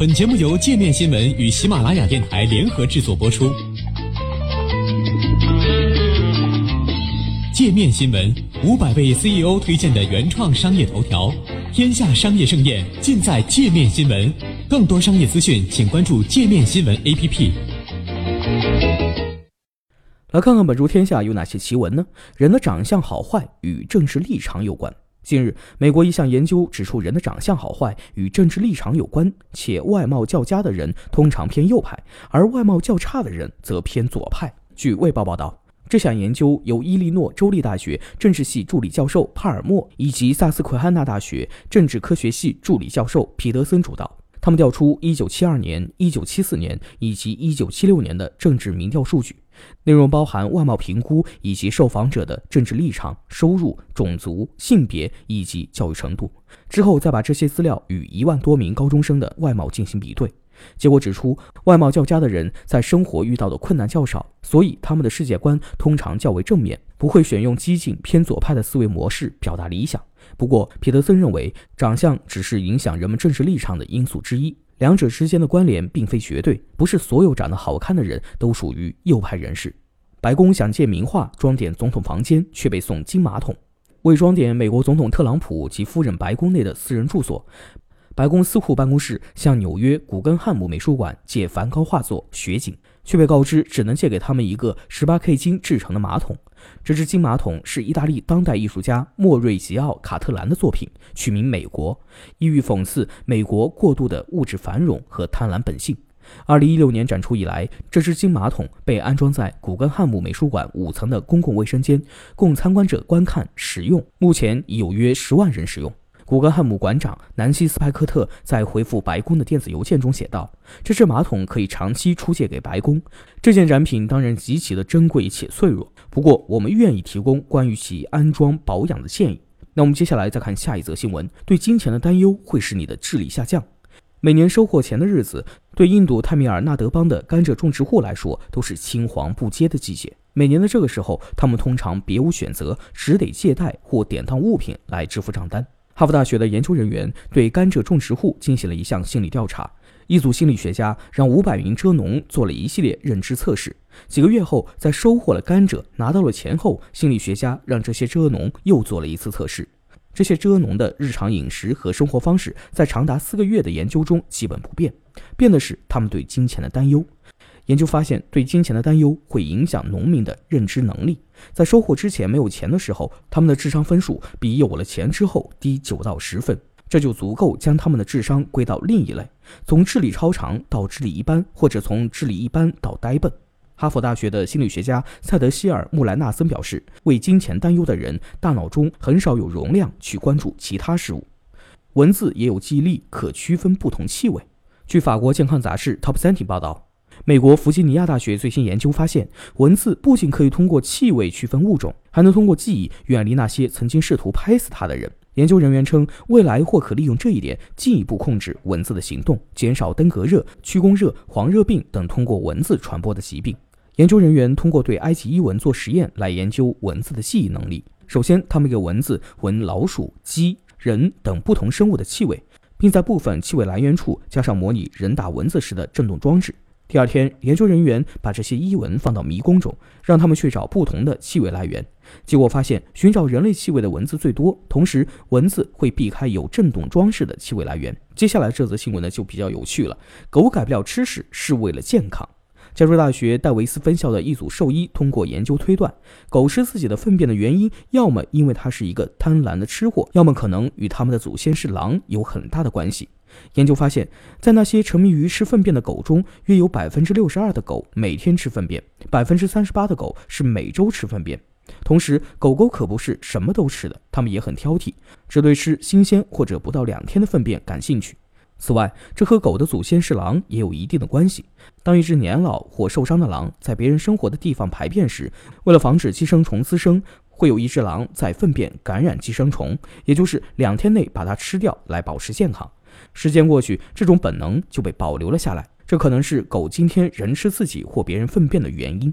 本节目由界面新闻与喜马拉雅电台联合制作播出。界面新闻五百位 CEO 推荐的原创商业头条，天下商业盛宴尽在界面新闻。更多商业资讯，请关注界面新闻 APP。来看看本周天下有哪些奇闻呢？人的长相好坏与政治立场有关。近日，美国一项研究指出，人的长相好坏与政治立场有关，且外貌较佳的人通常偏右派，而外貌较差的人则偏左派。据《卫报》报道，这项研究由伊利诺州立大学政治系助理教授帕尔默以及萨斯奎汉纳大学政治科学系助理教授皮德森主导。他们调出1972年、1974年以及1976年的政治民调数据。内容包含外貌评估以及受访者的政治立场、收入、种族、性别以及教育程度。之后再把这些资料与一万多名高中生的外貌进行比对，结果指出，外貌较佳的人在生活遇到的困难较少，所以他们的世界观通常较为正面，不会选用激进偏左派的思维模式表达理想。不过，皮德森认为，长相只是影响人们政治立场的因素之一。两者之间的关联并非绝对，不是所有长得好看的人都属于右派人士。白宫想借名画装点总统房间，却被送金马桶。为装点美国总统特朗普及夫人白宫内的私人住所，白宫司库办公室向纽约古根汉姆美术馆借梵高画作《雪景》，却被告知只能借给他们一个 18K 金制成的马桶。这只金马桶是意大利当代艺术家莫瑞吉奥·卡特兰的作品，取名“美国”，意欲讽刺美国过度的物质繁荣和贪婪本性。二零一六年展出以来，这只金马桶被安装在古根汉姆美术馆五层的公共卫生间，供参观者观看使用。目前已有约十万人使用。古根汉姆馆长南希·斯派克特在回复白宫的电子邮件中写道：“这只马桶可以长期出借给白宫。这件展品当然极其的珍贵且脆弱，不过我们愿意提供关于其安装保养的建议。”那我们接下来再看下一则新闻：对金钱的担忧会使你的智力下降。每年收获前的日子，对印度泰米尔纳德邦的甘蔗种植户来说都是青黄不接的季节。每年的这个时候，他们通常别无选择，只得借贷或典当物品来支付账单。哈佛大学的研究人员对甘蔗种植户进行了一项心理调查。一组心理学家让五百名蔗农做了一系列认知测试。几个月后，在收获了甘蔗、拿到了钱后，心理学家让这些蔗农又做了一次测试。这些蔗农的日常饮食和生活方式在长达四个月的研究中基本不变，变的是他们对金钱的担忧。研究发现，对金钱的担忧会影响农民的认知能力。在收获之前没有钱的时候，他们的智商分数比有了钱之后低九到十分，这就足够将他们的智商归到另一类，从智力超常到智力一般，或者从智力一般到呆笨。哈佛大学的心理学家塞德希尔·穆兰纳森表示，为金钱担忧的人大脑中很少有容量去关注其他事物。文字也有记忆力，可区分不同气味。据法国健康杂志 Top Science 报道。美国弗吉尼亚大学最新研究发现，文字不仅可以通过气味区分物种，还能通过记忆远离那些曾经试图拍死它的人。研究人员称，未来或可利用这一点进一步控制蚊子的行动，减少登革热、驱弓热、黄热病等通过蚊子传播的疾病。研究人员通过对埃及伊蚊做实验来研究蚊子的记忆能力。首先，他们给蚊子闻老鼠、鸡、人等不同生物的气味，并在部分气味来源处加上模拟人打蚊子时的震动装置。第二天，研究人员把这些伊蚊放到迷宫中，让他们去找不同的气味来源。结果发现，寻找人类气味的蚊子最多，同时蚊子会避开有震动装饰的气味来源。接下来这则新闻呢就比较有趣了：狗改不了吃屎是为了健康。加州大学戴维斯分校的一组兽医通过研究推断，狗吃自己的粪便的原因，要么因为它是一个贪婪的吃货，要么可能与它们的祖先是狼有很大的关系。研究发现，在那些沉迷于吃粪便的狗中，约有百分之六十二的狗每天吃粪便，百分之三十八的狗是每周吃粪便。同时，狗狗可不是什么都吃的，它们也很挑剔，只对吃新鲜或者不到两天的粪便感兴趣。此外，这和狗的祖先是狼也有一定的关系。当一只年老或受伤的狼在别人生活的地方排便时，为了防止寄生虫滋生，会有一只狼在粪便感染寄生虫，也就是两天内把它吃掉，来保持健康。时间过去，这种本能就被保留了下来。这可能是狗今天人吃自己或别人粪便的原因。